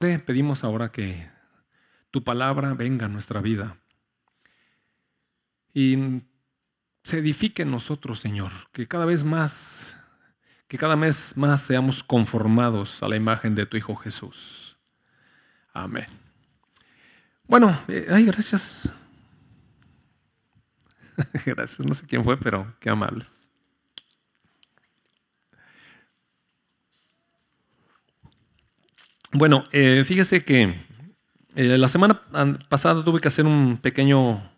pedimos ahora que tu palabra venga a nuestra vida y se edifique en nosotros, Señor, que cada vez más, que cada mes más seamos conformados a la imagen de tu Hijo Jesús. Amén. Bueno, eh, ay, gracias. gracias, no sé quién fue, pero qué amables. Bueno, eh, fíjese que eh, la semana pasada tuve que hacer un pequeño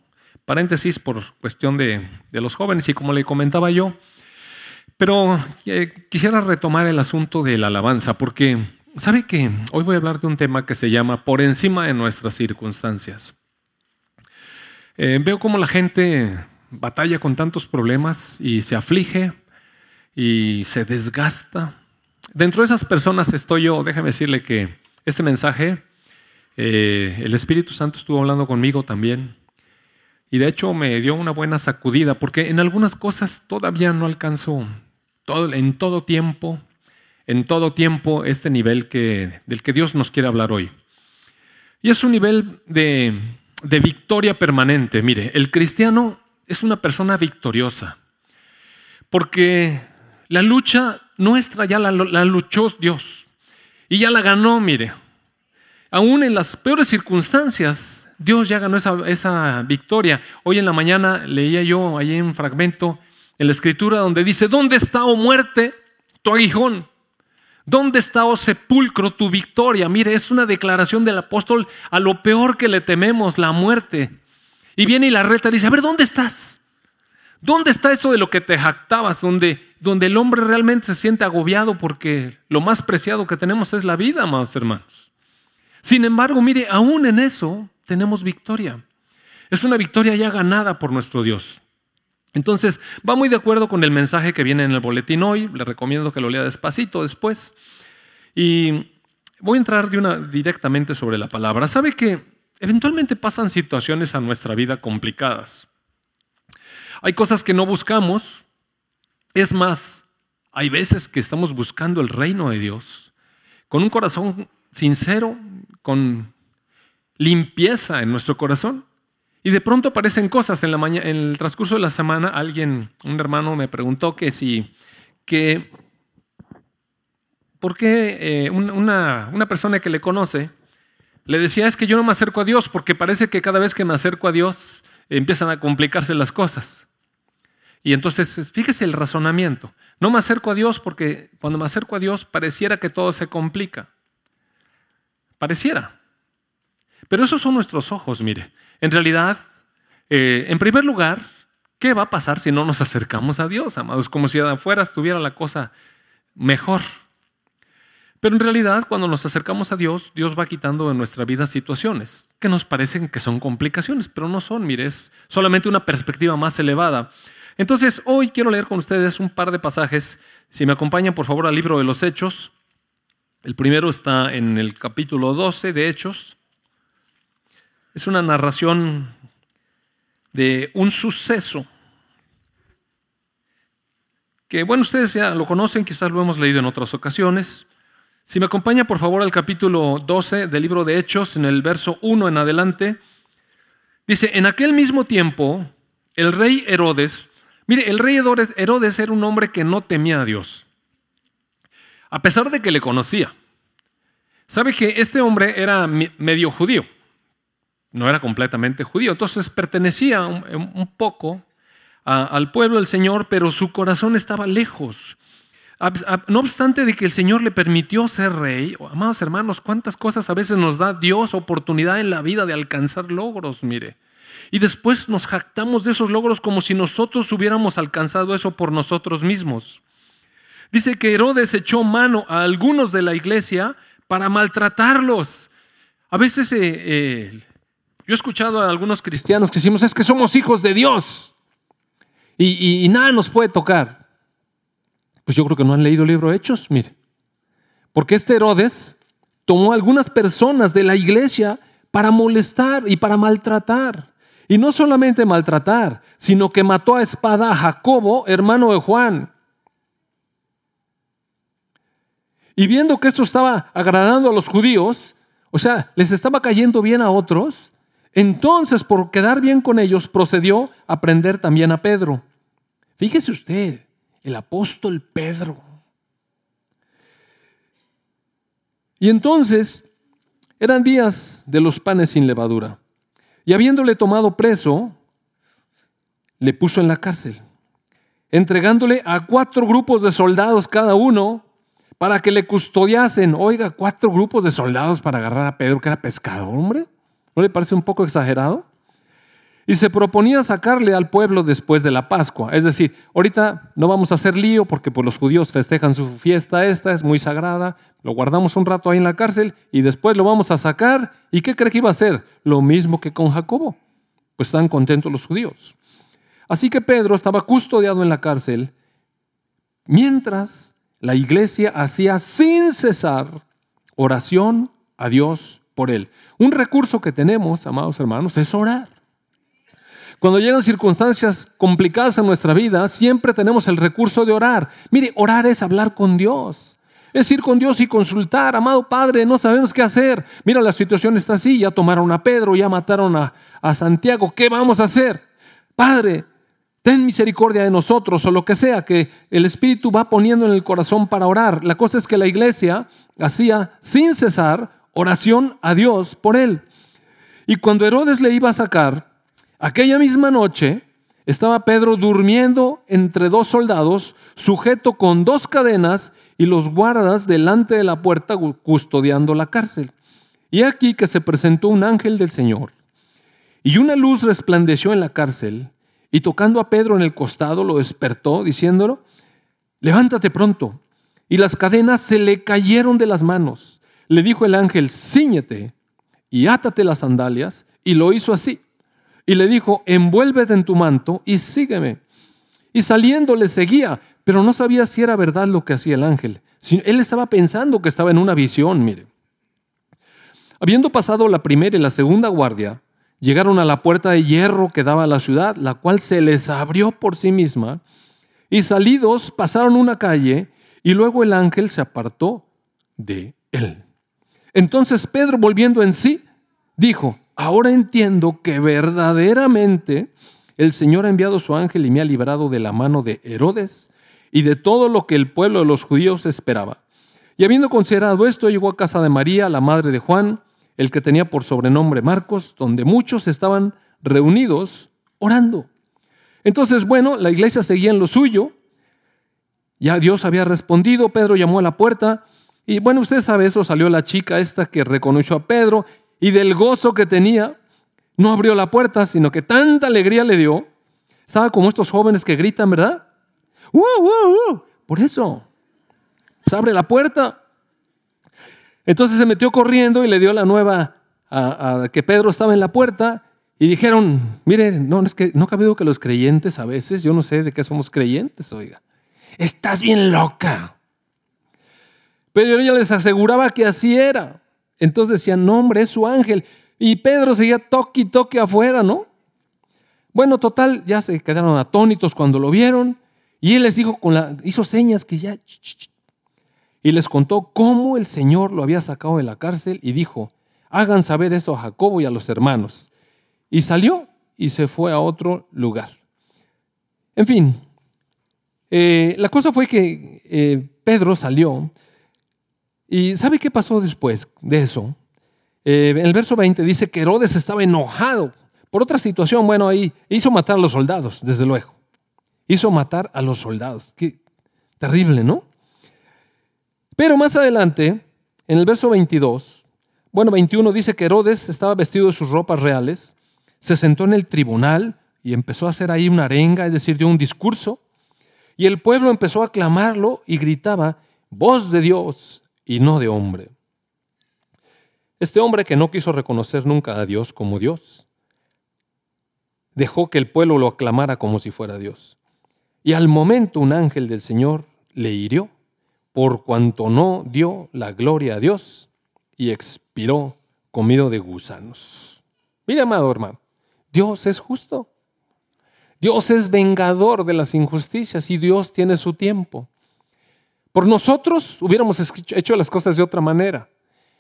paréntesis por cuestión de, los jóvenes y como le comentaba yo, pero eh, quisiera retomar el asunto de la alabanza porque sabe que hoy voy a hablar de un tema que se llama por encima de nuestras circunstancias. veo cómo la gente batalla con tantos problemas y se aflige y se desgasta Dentro de esas personas estoy yo, déjame decirle que este mensaje, eh, el Espíritu Santo estuvo hablando conmigo también. Y de hecho me dio una buena sacudida, porque en algunas cosas todavía no alcanzo en todo tiempo, en todo tiempo este nivel que, del que Dios nos quiere hablar hoy. Y es un nivel de, de victoria permanente. Mire, el cristiano es una persona victoriosa, porque la lucha nuestra ya la, luchó Dios y ya la ganó, mire. Aún en las peores circunstancias, Dios ya ganó esa, esa victoria. Hoy en la mañana leía yo ahí un fragmento en la escritura donde dice, ¿dónde está, oh muerte, tu aguijón? ¿Dónde está, oh sepulcro, tu victoria? Mire, es una declaración del apóstol a lo peor que le tememos, la muerte. Y viene y la reta dice, a ver, ¿dónde estás? ¿Dónde está eso de lo que te jactabas? Donde, donde el hombre realmente se siente agobiado porque lo más preciado que tenemos es la vida, amados hermanos. Sin embargo, mire, aún en eso tenemos victoria. Es una victoria ya ganada por nuestro Dios. Entonces, va muy de acuerdo con el mensaje que viene en el boletín hoy. Le recomiendo que lo lea despacito después. Y voy a entrar directamente sobre la palabra. ¿Sabe que eventualmente pasan situaciones a nuestra vida complicadas? Hay cosas que no buscamos. Es más, hay veces que estamos buscando el reino de Dios con un corazón sincero, con limpieza en nuestro corazón. Y de pronto aparecen cosas. En, la en el transcurso de la semana, alguien, un hermano me preguntó que si, que, ¿por qué eh, una, una persona que le conoce le decía es que yo no me acerco a Dios porque parece que cada vez que me acerco a Dios empiezan a complicarse las cosas. Y entonces, fíjese el razonamiento. No me acerco a Dios porque cuando me acerco a Dios pareciera que todo se complica. Pareciera. Pero esos son nuestros ojos, mire. En realidad, eh, en primer lugar, ¿qué va a pasar si no nos acercamos a Dios, amados? Como si de afuera estuviera la cosa mejor. Pero en realidad, cuando nos acercamos a Dios, Dios va quitando de nuestra vida situaciones que nos parecen que son complicaciones, pero no son, mire, es solamente una perspectiva más elevada. Entonces, hoy quiero leer con ustedes un par de pasajes. Si me acompañan, por favor, al libro de los Hechos. El primero está en el capítulo 12 de Hechos. Es una narración de un suceso que, bueno, ustedes ya lo conocen, quizás lo hemos leído en otras ocasiones. Si me acompaña, por favor, al capítulo 12 del libro de Hechos, en el verso 1 en adelante, dice, en aquel mismo tiempo, el rey Herodes Mire, el rey Herodes era un hombre que no temía a Dios, a pesar de que le conocía. Sabe que este hombre era medio judío, no era completamente judío, entonces pertenecía un, poco al pueblo del Señor, pero su corazón estaba lejos. No obstante de que el Señor le permitió ser rey, amados hermanos, cuántas cosas a veces nos da Dios oportunidad en la vida de alcanzar logros, mire. Y después nos jactamos de esos logros como si nosotros hubiéramos alcanzado eso por nosotros mismos. Dice que Herodes echó mano a algunos de la iglesia para maltratarlos. A veces eh, eh, yo he escuchado a algunos cristianos que decimos, es que somos hijos de Dios y, y nada nos puede tocar. Pues yo creo que no han leído el libro Hechos, mire. Porque este Herodes tomó a algunas personas de la iglesia para molestar y para maltratar. Y no solamente maltratar, sino que mató a espada a Jacobo, hermano de Juan. Y viendo que esto estaba agradando a los judíos, O sea, les estaba cayendo bien a otros. Entonces, por quedar bien con ellos, procedió a prender también a Pedro. Fíjese usted, el apóstol Pedro. Y entonces eran días de los panes sin levadura. Y habiéndole tomado preso, le puso en la cárcel, entregándole a cuatro grupos de soldados cada uno para que le custodiasen. Oiga, cuatro grupos de soldados para agarrar a Pedro, que era pescador, hombre. ¿No le parece un poco exagerado? Y se proponía sacarle al pueblo después de la Pascua. Es decir, ahorita no vamos a hacer lío porque pues, los judíos festejan su fiesta esta, es muy sagrada, lo guardamos un rato ahí en la cárcel y después lo vamos a sacar. ¿Y qué cree que iba a hacer? Lo mismo que con Jacobo. Pues están contentos los judíos. Así que Pedro estaba custodiado en la cárcel mientras la iglesia hacía sin cesar oración a Dios por él. Un recurso que tenemos, amados hermanos, es orar. Cuando llegan circunstancias complicadas en nuestra vida, siempre tenemos el recurso de orar. Mire, orar es hablar con Dios. Es ir con Dios y consultar, amado Padre, no sabemos qué hacer. Mira, la situación está así, ya tomaron a Pedro, ya mataron a, a Santiago, ¿qué vamos a hacer? Padre, ten misericordia de nosotros o lo que sea que el Espíritu va poniendo en el corazón para orar. La cosa es que la iglesia hacía sin cesar oración a Dios por él. Y cuando Herodes le iba a sacar, Aquella misma noche estaba Pedro durmiendo entre dos soldados, sujeto con dos cadenas y los guardas delante de la puerta custodiando la cárcel. Y aquí que se presentó un ángel del Señor. Y una luz resplandeció en la cárcel, y tocando a Pedro en el costado lo despertó, diciéndolo, levántate pronto. Y las cadenas se le cayeron de las manos. Le dijo el ángel, ciñete y átate las sandalias, y lo hizo así y le dijo, envuélvete en tu manto y sígueme. Y saliendo le seguía, pero no sabía si era verdad lo que hacía el ángel. Él estaba pensando que estaba en una visión, mire. Habiendo pasado la primera y la segunda guardia, llegaron a la puerta de hierro que daba a la ciudad, la cual se les abrió por sí misma, y salidos pasaron una calle, y luego el ángel se apartó de él. Entonces Pedro, volviendo en sí, dijo, ahora entiendo que verdaderamente el Señor ha enviado su ángel y me ha librado de la mano de Herodes y de todo lo que el pueblo de los judíos esperaba. Y habiendo considerado esto, llegó a casa de María, la madre de Juan, el que tenía por sobrenombre Marcos, donde muchos estaban reunidos orando. Entonces, bueno, la iglesia seguía en lo suyo. Ya Dios había respondido, Pedro llamó a la puerta y bueno, usted sabe eso, salió la chica esta que reconoció a Pedro y del gozo que tenía, no abrió la puerta, sino que tanta alegría le dio. Estaba como estos jóvenes que gritan, ¿verdad? ¡Uh, uh, uh! Por eso, se abre la puerta. Entonces se metió corriendo y le dio la nueva a, que Pedro estaba en la puerta y dijeron, mire, no, es que no cabe que los creyentes a veces, yo no sé de qué somos creyentes, oiga, estás bien loca. Pero ella les aseguraba que así era. Entonces decían, no, hombre, es su ángel. Y Pedro seguía toque y toque afuera, ¿no? Bueno, total, ya se quedaron atónitos cuando lo vieron. Y él les dijo, con la, hizo señas que ya... Y les contó cómo el Señor lo había sacado de la cárcel y dijo, hagan saber esto a Jacobo y a los hermanos. Y salió y se fue a otro lugar. En fin, eh, la cosa fue que eh, Pedro salió ¿Y sabe qué pasó después de eso? Eh, en el verso 20 dice que Herodes estaba enojado por otra situación. Bueno, ahí hizo matar a los soldados, desde luego. Hizo matar a los soldados. Qué terrible, ¿no? Pero más adelante, en el verso 22, bueno, 21 dice que Herodes estaba vestido de sus ropas reales, se sentó en el tribunal y empezó a hacer ahí una arenga, es decir, dio un discurso, y el pueblo empezó a aclamarlo y gritaba, voz de Dios, y no de hombre. Este hombre que no quiso reconocer nunca a Dios como Dios, dejó que el pueblo lo aclamara como si fuera Dios. Y al momento un ángel del Señor le hirió, por cuanto no dio la gloria a Dios y expiró comido de gusanos. Mira, amado hermano, Dios es justo. Dios es vengador de las injusticias y Dios tiene su tiempo. Por nosotros hubiéramos hecho las cosas de otra manera.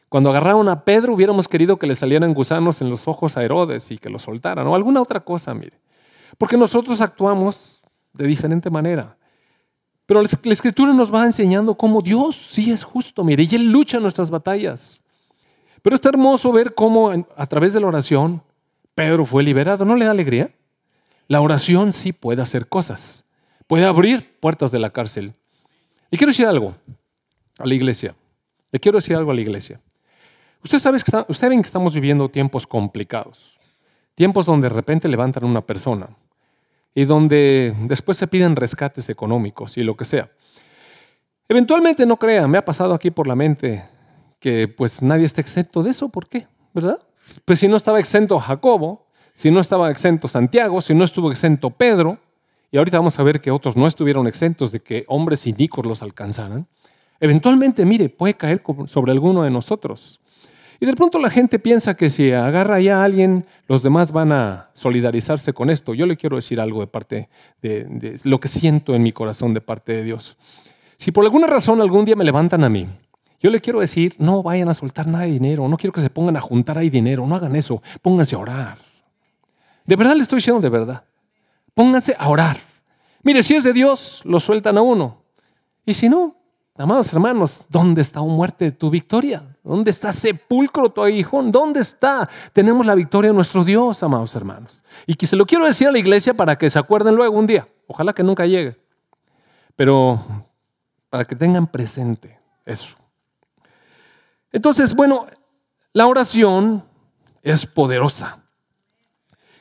Cuando agarraron a Pedro, hubiéramos querido que le salieran gusanos en los ojos a Herodes y que lo soltaran, o alguna otra cosa, mire. Porque nosotros actuamos de diferente manera. Pero la escritura nos va enseñando cómo Dios sí es justo, mire, y Él lucha nuestras batallas. Pero está hermoso ver cómo a través de la oración Pedro fue liberado. ¿No le da alegría? La oración sí puede hacer cosas. Puede abrir puertas de la cárcel. Y quiero decir algo a la iglesia. Le quiero decir algo a la iglesia. Usted sabe que, estamos viviendo tiempos complicados, tiempos donde de repente levantan una persona y donde después se piden rescates económicos y lo que sea. Eventualmente, no crea, me ha pasado aquí por la mente que pues nadie está exento de eso, ¿por qué? ¿Verdad? Pues si no estaba exento Jacobo, si no estaba exento Santiago, si no estuvo exento Pedro, y ahorita vamos a ver que otros no estuvieron exentos de que hombres inicuos los alcanzaran, eventualmente, mire, puede caer sobre alguno de nosotros. Y de pronto la gente piensa que si agarra ya a alguien, los demás van a solidarizarse con esto. Yo le quiero decir algo de parte de, lo que siento en mi corazón de parte de Dios. Si por alguna razón algún día me levantan a mí, yo le quiero decir, no vayan a soltar nada de dinero, no quiero que se pongan a juntar ahí dinero, no hagan eso, pónganse a orar. De verdad le estoy diciendo de verdad. Pónganse a orar. Mire, si es de Dios, lo sueltan a uno. Y si no, Amados hermanos, ¿dónde está un muerte tu victoria? ¿Dónde está sepulcro tu aguijón? ¿Dónde está? Tenemos la victoria de nuestro Dios, amados hermanos. Y que se lo quiero decir a la iglesia para que se acuerden luego un día. Ojalá que nunca llegue. Pero para que tengan presente eso. Entonces, bueno, la oración es poderosa.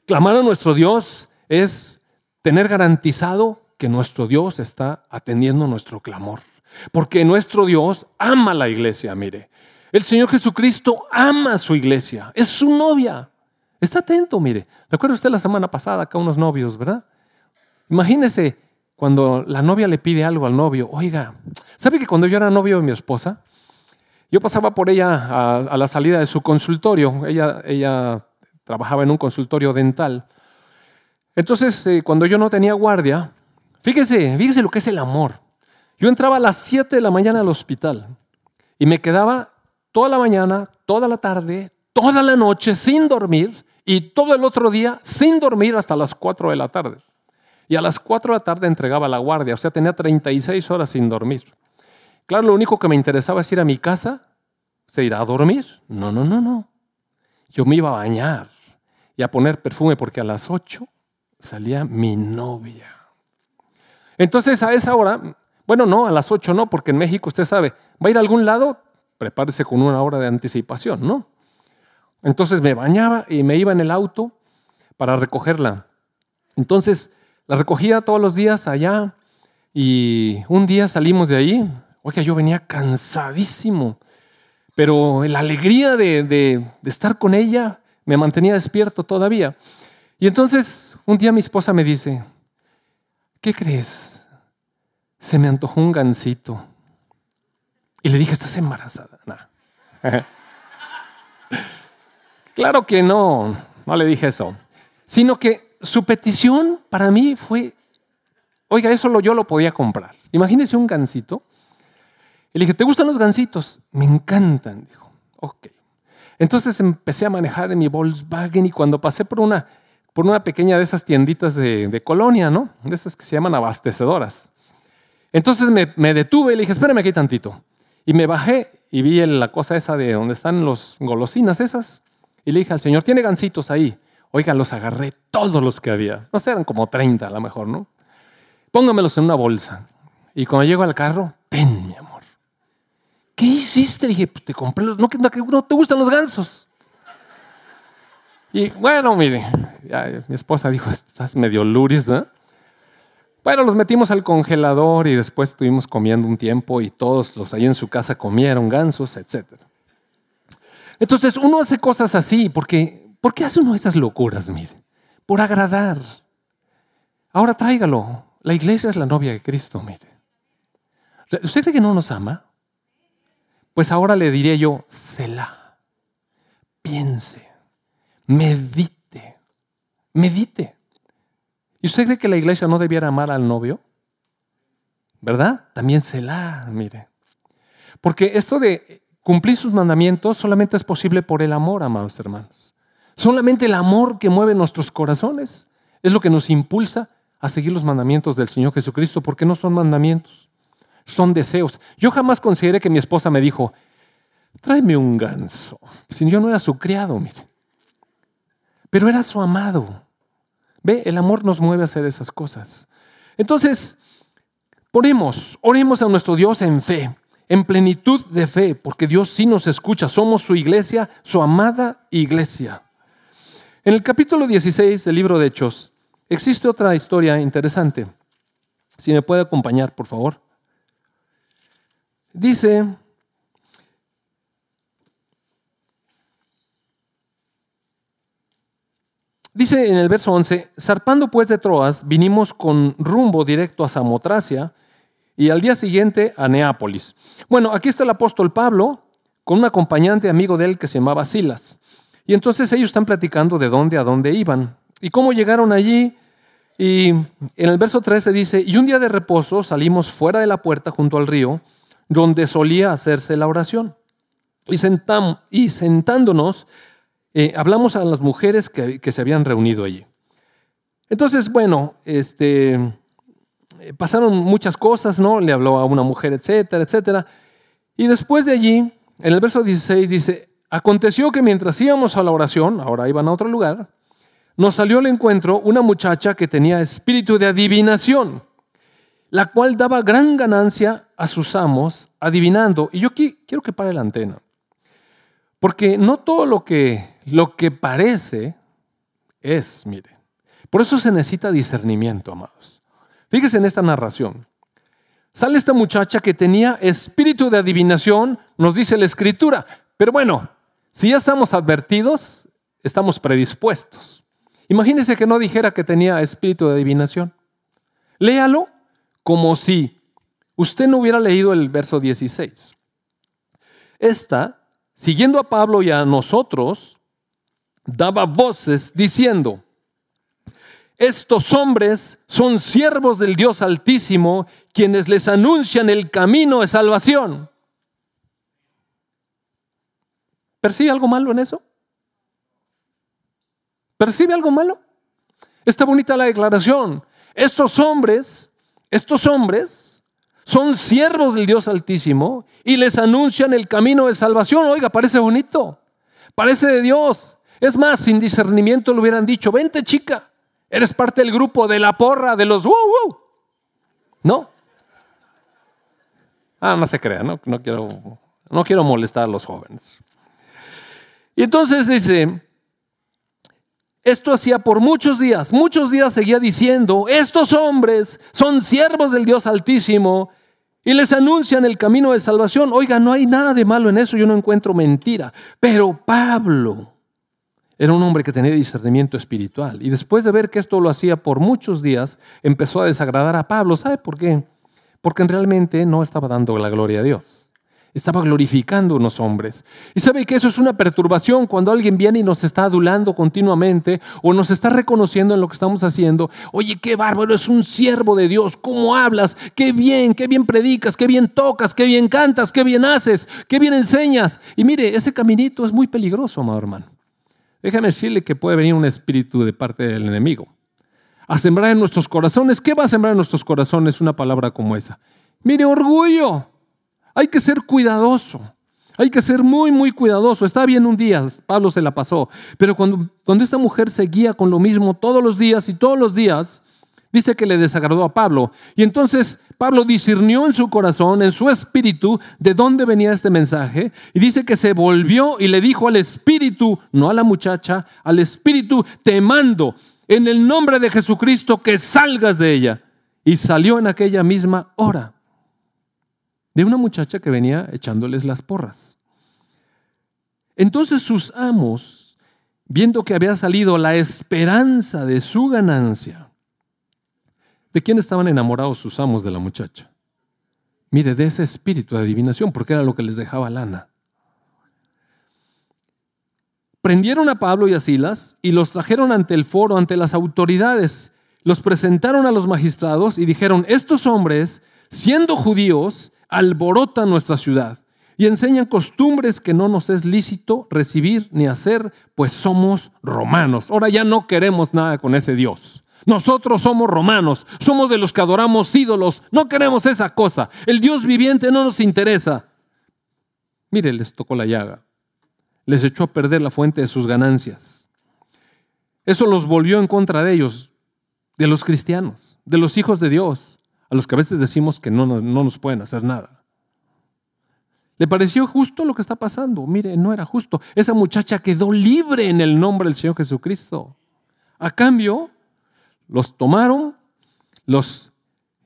Clamar a nuestro Dios es tener garantizado que nuestro Dios está atendiendo nuestro clamor. Porque nuestro Dios ama a la iglesia, mire. El Señor Jesucristo ama a su iglesia, es su novia. Está atento, mire. Recuerda usted la semana pasada acá unos novios, ¿verdad? Imagínese cuando la novia le pide algo al novio. Oiga, ¿sabe que cuando yo era novio de mi esposa, yo pasaba por ella a, la salida de su consultorio. Ella, ella trabajaba en un consultorio dental. Entonces, eh, cuando yo no tenía guardia, fíjese, fíjese lo que es el amor. Yo entraba a las 7 de la mañana al hospital y me quedaba toda la mañana, toda la tarde, toda la noche sin dormir y todo el otro día sin dormir hasta las 4 de la tarde. Y a las 4 de la tarde entregaba la guardia, o sea, tenía 36 horas sin dormir. Claro, lo único que me interesaba es ir a mi casa, se ir a dormir. No, no, no, no. Yo me iba a bañar y a poner perfume porque a las 8 salía mi novia. Entonces a esa hora bueno, no, a las 8 no, porque en México usted sabe, va a ir a algún lado, prepárese con una hora de anticipación, ¿no? Entonces me bañaba y me iba en el auto para recogerla. Entonces la recogía todos los días allá y un día salimos de ahí. Oiga, yo venía cansadísimo, pero la alegría de, de estar con ella me mantenía despierto todavía. Y entonces un día mi esposa me dice, ¿qué crees? se me antojó un gansito. Y le dije, ¿estás embarazada? claro que no, no le dije eso. Sino que su petición para mí fue, oiga, eso yo lo podía comprar. Imagínese un gansito. Y le dije, ¿te gustan los gansitos? Me encantan. Dijo, ok. Entonces empecé a manejar mi Volkswagen y cuando pasé por una, por una pequeña de esas tienditas de, colonia, ¿no? De esas que se llaman abastecedoras. Entonces me, detuve y le dije, espérame aquí tantito. Y me bajé y vi la cosa esa de donde están los golosinas esas. Y le dije al señor, tiene gancitos ahí. Oiga, los agarré todos los que había. No sé, eran como 30 a lo mejor, ¿no? Póngamelos en una bolsa. Y cuando llego al carro, ven, mi amor. ¿Qué hiciste? Le dije, pues te compré los... No, no te gustan los gansos. Y bueno, mire, mi esposa dijo, estás medio luris, ¿no? Bueno, los metimos al congelador y después estuvimos comiendo un tiempo y todos los ahí en su casa comieron gansos, etc. Entonces uno hace cosas así porque, ¿por qué hace uno esas locuras? Mire, por agradar. Ahora tráigalo. La iglesia es la novia de Cristo, mire. ¿Usted cree que no nos ama? Pues ahora le diré yo, Selah, piense, medite, medite. ¿Y usted cree que la iglesia no debiera amar al novio? ¿Verdad? También se la, mire. Porque esto de cumplir sus mandamientos solamente es posible por el amor, amados hermanos. Solamente el amor que mueve nuestros corazones es lo que nos impulsa a seguir los mandamientos del Señor Jesucristo, porque no son mandamientos, son deseos. Yo jamás consideré que mi esposa me dijo, tráeme un ganso. Si yo no era su criado, mire. Pero era su amado. Ve, el amor nos mueve a hacer esas cosas. Entonces, oremos, oremos a nuestro Dios en fe, en plenitud de fe, porque Dios sí nos escucha. Somos su iglesia, su amada iglesia. En el capítulo 16 del libro de Hechos existe otra historia interesante. Si me puede acompañar, por favor. Dice, dice en el verso 11, zarpando pues de Troas, vinimos con rumbo directo a Samotracia y al día siguiente a Neápolis. Bueno, aquí está el apóstol Pablo con un acompañante amigo de él que se llamaba Silas. Y entonces ellos están platicando de dónde a dónde iban y cómo llegaron allí. Y en el verso 13 dice, y un día de reposo salimos fuera de la puerta junto al río, donde solía hacerse la oración. Y, y sentándonos, eh, hablamos a las mujeres que, que, se habían reunido allí. Entonces, bueno, este, eh, pasaron muchas cosas, ¿no? Le habló a una mujer, etcétera, etcétera. Y después de allí, en el verso 16 dice, Aconteció que mientras íbamos a la oración, ahora iban a otro lugar, nos salió al encuentro una muchacha que tenía espíritu de adivinación, la cual daba gran ganancia a sus amos adivinando. Y yo aquí quiero que pare la antena, porque no todo lo que, lo que parece es, mire. Por eso se necesita discernimiento, amados. Fíjese en esta narración. Sale esta muchacha que tenía espíritu de adivinación, nos dice la escritura. Pero bueno, si ya estamos advertidos, estamos predispuestos. Imagínese que no dijera que tenía espíritu de adivinación. Léalo como si usted no hubiera leído el verso 16. Esta, siguiendo a Pablo y a nosotros, daba voces diciendo, estos hombres son siervos del Dios Altísimo, quienes les anuncian el camino de salvación. ¿Percibe algo malo en eso? ¿Percibe algo malo? Está bonita la declaración. Estos hombres, estos hombres son siervos del Dios Altísimo y les anuncian el camino de salvación. Oiga, parece bonito, parece de Dios. Es más, sin discernimiento le hubieran dicho, vente chica, eres parte del grupo de la porra, de los wow, ¿No? Ah, no se crea, no, no, quiero, no quiero molestar a los jóvenes. Y entonces dice, esto hacía por muchos días, muchos días seguía diciendo, estos hombres son siervos del Dios Altísimo y les anuncian el camino de salvación. Oiga, no hay nada de malo en eso, yo no encuentro mentira. Pero Pablo era un hombre que tenía discernimiento espiritual y después de ver que esto lo hacía por muchos días, empezó a desagradar a Pablo. ¿Sabe por qué? Porque realmente no estaba dando la gloria a Dios estaba glorificando a unos hombres. Y sabe que eso es una perturbación cuando alguien viene y nos está adulando continuamente o nos está reconociendo en lo que estamos haciendo. Oye, qué bárbaro, es un siervo de Dios, ¿cómo hablas? Qué bien, qué bien predicas, qué bien tocas, qué bien cantas, qué bien haces, qué bien enseñas. Y mire, ese caminito es muy peligroso, amado hermano. Déjame decirle que puede venir un espíritu de parte del enemigo a sembrar en nuestros corazones. ¿Qué va a sembrar en nuestros corazones una palabra como esa? Mire, orgullo. Hay que ser cuidadoso. Hay que ser muy, muy cuidadoso. Está bien un día, Pablo se la pasó, pero cuando, cuando esta mujer seguía con lo mismo todos los días y todos los días, dice que le desagradó a Pablo. Y entonces Pablo discernió en su corazón, en su espíritu, de dónde venía este mensaje. Y dice que se volvió y le dijo al espíritu, no a la muchacha, al espíritu, te mando en el nombre de Jesucristo que salgas de ella. Y salió en aquella misma hora de una muchacha que venía echándoles las porras. Entonces sus amos, viendo que había salido la esperanza de su ganancia, ¿de quién estaban enamorados sus amos de la muchacha? Mire, de ese espíritu de adivinación, porque era lo que les dejaba lana. Prendieron a Pablo y a Silas y los trajeron ante el foro, ante las autoridades. Los presentaron a los magistrados y dijeron, estos hombres, siendo judíos, alborota nuestra ciudad. y enseñan costumbres que no nos es lícito recibir ni hacer, pues somos romanos. Ahora ya no queremos nada con ese Dios. Nosotros somos romanos, somos de los que adoramos ídolos, no queremos esa cosa. El Dios viviente no nos interesa. Mire, les tocó la llaga. Les echó a perder la fuente de sus ganancias. Eso los volvió en contra de ellos, de los cristianos, de los hijos de Dios, a los que a veces decimos que no, no nos pueden hacer nada. ¿Le pareció justo lo que está pasando? Mire, no era justo. Esa muchacha quedó libre en el nombre del Señor Jesucristo. A cambio, los tomaron, los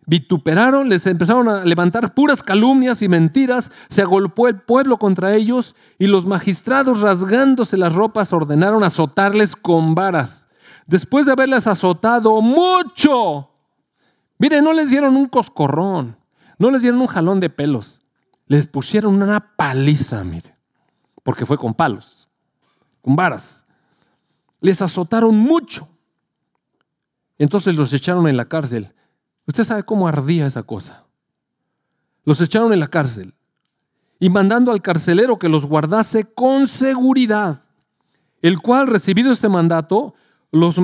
vituperaron, les empezaron a levantar puras calumnias y mentiras, se agolpó el pueblo contra ellos y los magistrados rasgándose las ropas ordenaron azotarles con varas. Después de haberles azotado mucho, mire, no les dieron un coscorrón, no les dieron un jalón de pelos, les pusieron una paliza, mire, porque fue con palos, con varas. Les azotaron mucho. Entonces los echaron en la cárcel. Usted sabe cómo ardía esa cosa. Los echaron en la cárcel y mandando al carcelero que los guardase con seguridad, el cual, recibido este mandato, los,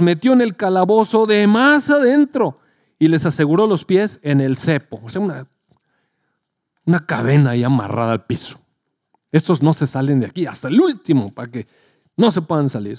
metió en el calabozo de más adentro y les aseguró los pies en el cepo, o sea, una, una cadena ahí amarrada al piso. Estos no se salen de aquí hasta el último para que no se puedan salir.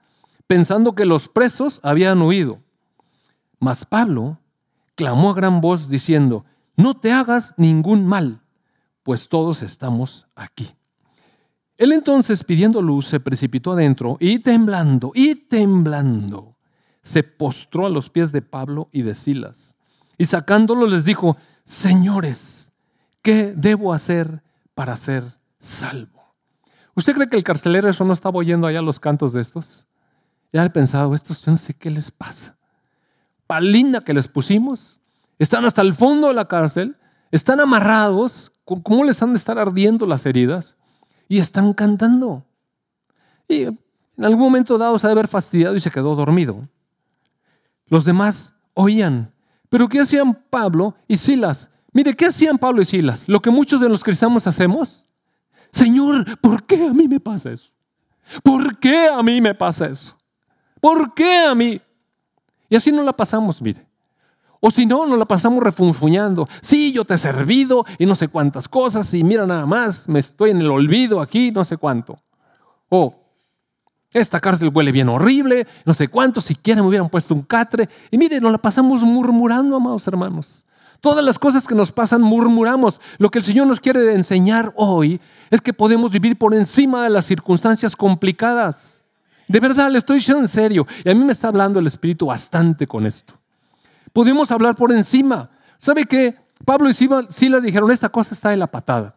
pensando que los presos habían huido. Mas Pablo clamó a gran voz diciendo, no te hagas ningún mal, pues todos estamos aquí. Él entonces, pidiendo luz, se precipitó adentro y temblando, y temblando, se postró a los pies de Pablo y de Silas. Y sacándolo les dijo, señores, ¿qué debo hacer para ser salvo? ¿Usted cree que el carcelero eso no estaba oyendo allá los cantos de estos? Ya he pensado, estos yo no sé qué les pasa. Palina que les pusimos, están hasta el fondo de la cárcel, están amarrados, ¿cómo les han de estar ardiendo las heridas? Y están cantando. Y en algún momento dado se ha de haber fastidiado y se quedó dormido. Los demás oían. Pero ¿qué hacían Pablo y Silas? Mire, ¿qué hacían Pablo y Silas? Lo que muchos de los cristianos hacemos. Señor, ¿por qué a mí me pasa eso? ¿Por qué a mí me pasa eso? ¿Por qué a mí? Y así no la pasamos, mire. O si no, nos la pasamos refunfuñando. Sí, yo te he servido y no sé cuántas cosas y mira nada más, me estoy en el olvido aquí, no sé cuánto. O esta cárcel huele bien horrible, no sé cuánto, siquiera me hubieran puesto un catre. Y mire, nos la pasamos murmurando, amados hermanos. Todas las cosas que nos pasan murmuramos. Lo que el Señor nos quiere enseñar hoy es que podemos vivir por encima de las circunstancias complicadas. De verdad, le estoy diciendo en serio. Y a mí me está hablando el Espíritu bastante con esto. Pudimos hablar por encima. ¿Sabe qué? Pablo y Silas dijeron, esta cosa está de la patada.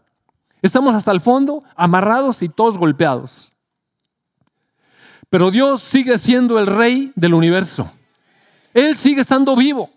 Estamos hasta el fondo, amarrados y todos golpeados. Pero Dios sigue siendo el rey del universo. Él sigue estando vivo.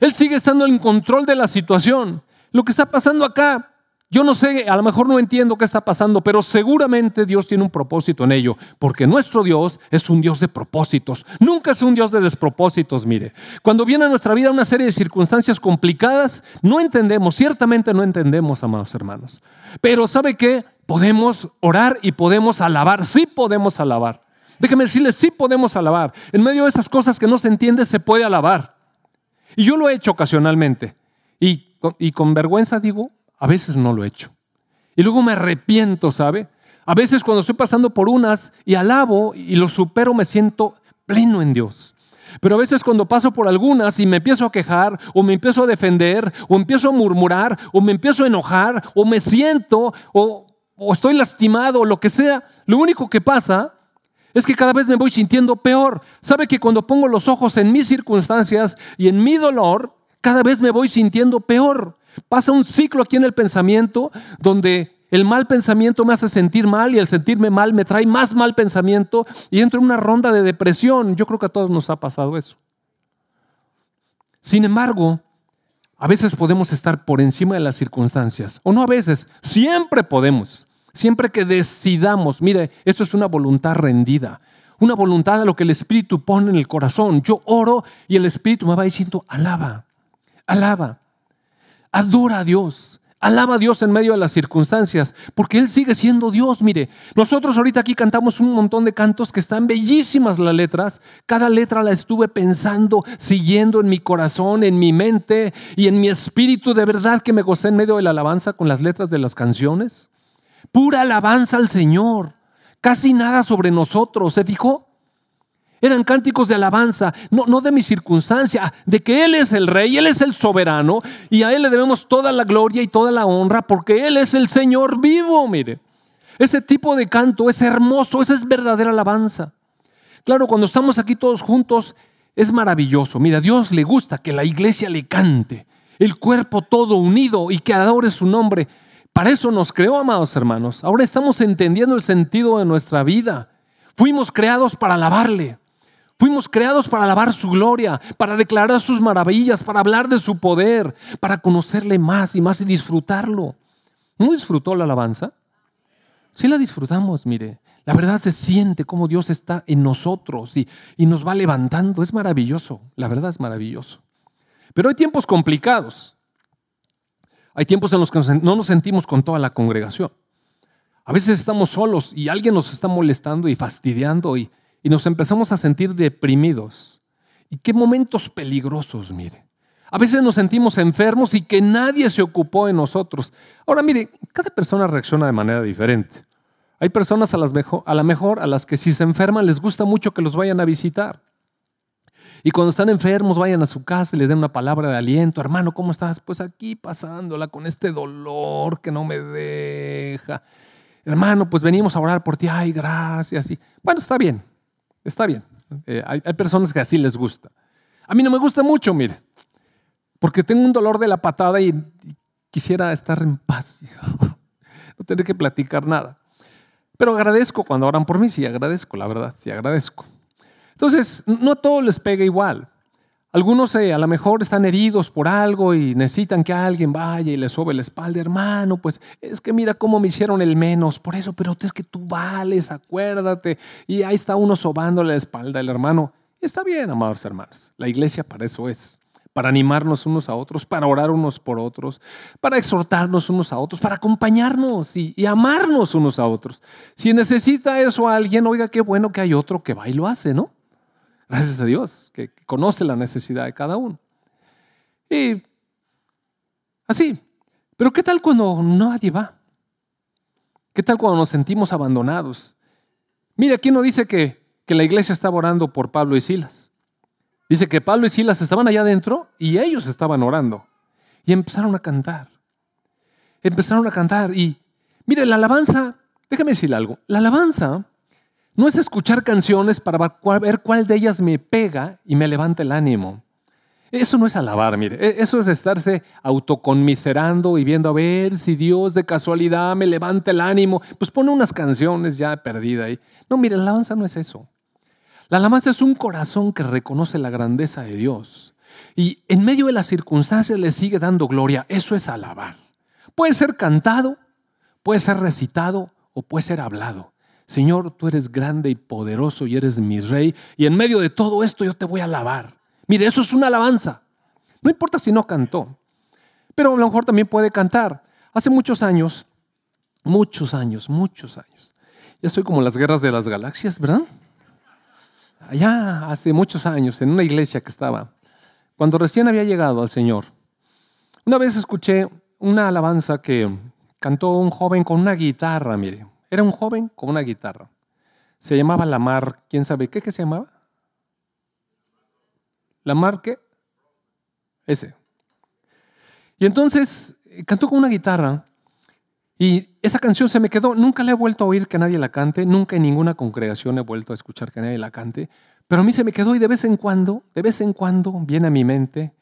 Él sigue estando en control de la situación. Lo que está pasando acá yo no sé, a lo mejor no entiendo qué está pasando, pero seguramente Dios tiene un propósito en ello, porque nuestro Dios es un Dios de propósitos, nunca es un Dios de despropósitos, mire. Cuando viene a nuestra vida una serie de circunstancias complicadas, no entendemos, ciertamente no entendemos, amados hermanos. Pero ¿sabe qué? Podemos orar y podemos alabar, sí podemos alabar. Déjeme decirles, sí podemos alabar. En medio de esas cosas que no se entiende, se puede alabar. Y yo lo he hecho ocasionalmente. Y, y con vergüenza digo, a veces no lo he hecho. Y luego me arrepiento, ¿sabe? A veces cuando estoy pasando por unas y alabo y lo supero, me siento pleno en Dios. Pero a veces cuando paso por algunas y me empiezo a quejar o me empiezo a defender o empiezo a murmurar o me empiezo a enojar o me siento o, estoy lastimado o lo que sea, lo único que pasa es que cada vez me voy sintiendo peor. ¿Sabe que cuando pongo los ojos en mis circunstancias y en mi dolor, cada vez me voy sintiendo peor? Pasa un ciclo aquí en el pensamiento donde el mal pensamiento me hace sentir mal y el sentirme mal me trae más mal pensamiento y entro en una ronda de depresión. Yo creo que a todos nos ha pasado eso. Sin embargo, a veces podemos estar por encima de las circunstancias, o no a veces, siempre podemos, siempre que decidamos, mire, esto es una voluntad rendida, una voluntad a lo que el Espíritu pone en el corazón. Yo oro y el Espíritu me va diciendo, alaba, alaba, adora a Dios, Alaba a Dios en medio de las circunstancias, porque Él sigue siendo Dios. Mire, nosotros ahorita aquí cantamos un montón de cantos que están bellísimas las letras. Cada letra la estuve pensando, siguiendo en mi corazón, en mi mente y en mi espíritu. De verdad que me gocé en medio de la alabanza con las letras de las canciones. Pura alabanza al Señor. Casi nada sobre nosotros. ¿Se fijó? Eran cánticos de alabanza, no, no de mi circunstancia, de que Él es el rey, Él es el soberano y a Él le debemos toda la gloria y toda la honra porque Él es el Señor vivo, mire. Ese tipo de canto es hermoso, esa es verdadera alabanza. Claro, cuando estamos aquí todos juntos es maravilloso. Mira, a Dios le gusta que la iglesia le cante, el cuerpo todo unido y que adore su nombre. Para eso nos creó, amados hermanos. Ahora estamos entendiendo el sentido de nuestra vida. Fuimos creados para alabarle. Fuimos creados para alabar su gloria, para declarar sus maravillas, para hablar de su poder, para conocerle más y más y disfrutarlo. ¿No disfrutó la alabanza? Sí la disfrutamos, mire. La verdad se siente como Dios está en nosotros y, y nos va levantando. Es maravilloso, la verdad es maravilloso. Pero hay tiempos complicados. Hay tiempos en los que no nos sentimos con toda la congregación. A veces estamos solos y alguien nos está molestando y fastidiando y, y nos empezamos a sentir deprimidos. Y qué momentos peligrosos, mire. A veces nos sentimos enfermos y que nadie se ocupó de nosotros. Ahora, mire, cada persona reacciona de manera diferente. Hay personas a, las mejor, a la mejor a las que si se enferman les gusta mucho que los vayan a visitar. Y cuando están enfermos, vayan a su casa y les den una palabra de aliento. Hermano, ¿cómo estás? Pues aquí pasándola con este dolor que no me deja. Hermano, pues venimos a orar por ti. Ay, gracias. Bueno, está bien. Está bien. Eh, hay, personas que así les gusta. A mí no me gusta mucho, mire, porque tengo un dolor de la patada y, quisiera estar en paz, no tener que platicar nada. Pero agradezco cuando oran por mí, sí agradezco, la verdad, sí agradezco. Entonces, no a todos les pega igual. Algunos eh, a lo mejor están heridos por algo y necesitan que alguien vaya y les sobe la espalda, hermano, pues es que mira cómo me hicieron el menos, por eso, pero es que tú vales, acuérdate. Y ahí está uno sobándole la espalda el hermano. está bien, amados hermanos, la iglesia para eso es, para animarnos unos a otros, para orar unos por otros, para exhortarnos unos a otros, para acompañarnos y, y amarnos unos a otros. Si necesita eso a alguien, oiga, qué bueno que hay otro que va y lo hace, ¿no? Gracias a Dios, que conoce la necesidad de cada uno. Y así. Pero ¿qué tal cuando nadie va? ¿Qué tal cuando nos sentimos abandonados? Mire, aquí no dice que, que la iglesia estaba orando por Pablo y Silas. Dice que Pablo y Silas estaban allá adentro y ellos estaban orando. Y empezaron a cantar. Empezaron a cantar. Y mire, la alabanza, déjame decirle algo. La alabanza no es escuchar canciones para ver cuál de ellas me pega y me levanta el ánimo. Eso no es alabar, mire. E-, eso es estarse autoconmiserando y viendo a ver si Dios de casualidad me levanta el ánimo. Pues pone unas canciones ya perdidas ahí. No, mire, la alabanza no es eso. La alabanza es un corazón que reconoce la grandeza de Dios. Y en medio de las circunstancias le sigue dando gloria. Eso es alabar. Puede ser cantado, puede ser recitado o puede ser hablado. Señor, tú eres grande y poderoso y eres mi rey, y en medio de todo esto yo te voy a alabar. Mire, eso es una alabanza. No importa si no cantó, pero a lo mejor también puede cantar. Hace muchos años, muchos años, muchos años. Ya estoy como las guerras de las galaxias, ¿verdad? Allá hace muchos años, en una iglesia que estaba, cuando recién había llegado al Señor. Una vez escuché una alabanza que cantó un joven con una guitarra, mire, era un joven con una guitarra. Se llamaba Lamar, ¿quién sabe qué, qué se llamaba? Lamar, ¿qué? Ese. Y entonces eh, cantó con una guitarra y esa canción se me quedó. Nunca la he vuelto a oír que nadie la cante, nunca en ninguna congregación he vuelto a escuchar que nadie la cante, pero a mí se me quedó y de vez en cuando, de vez en cuando viene a mi mente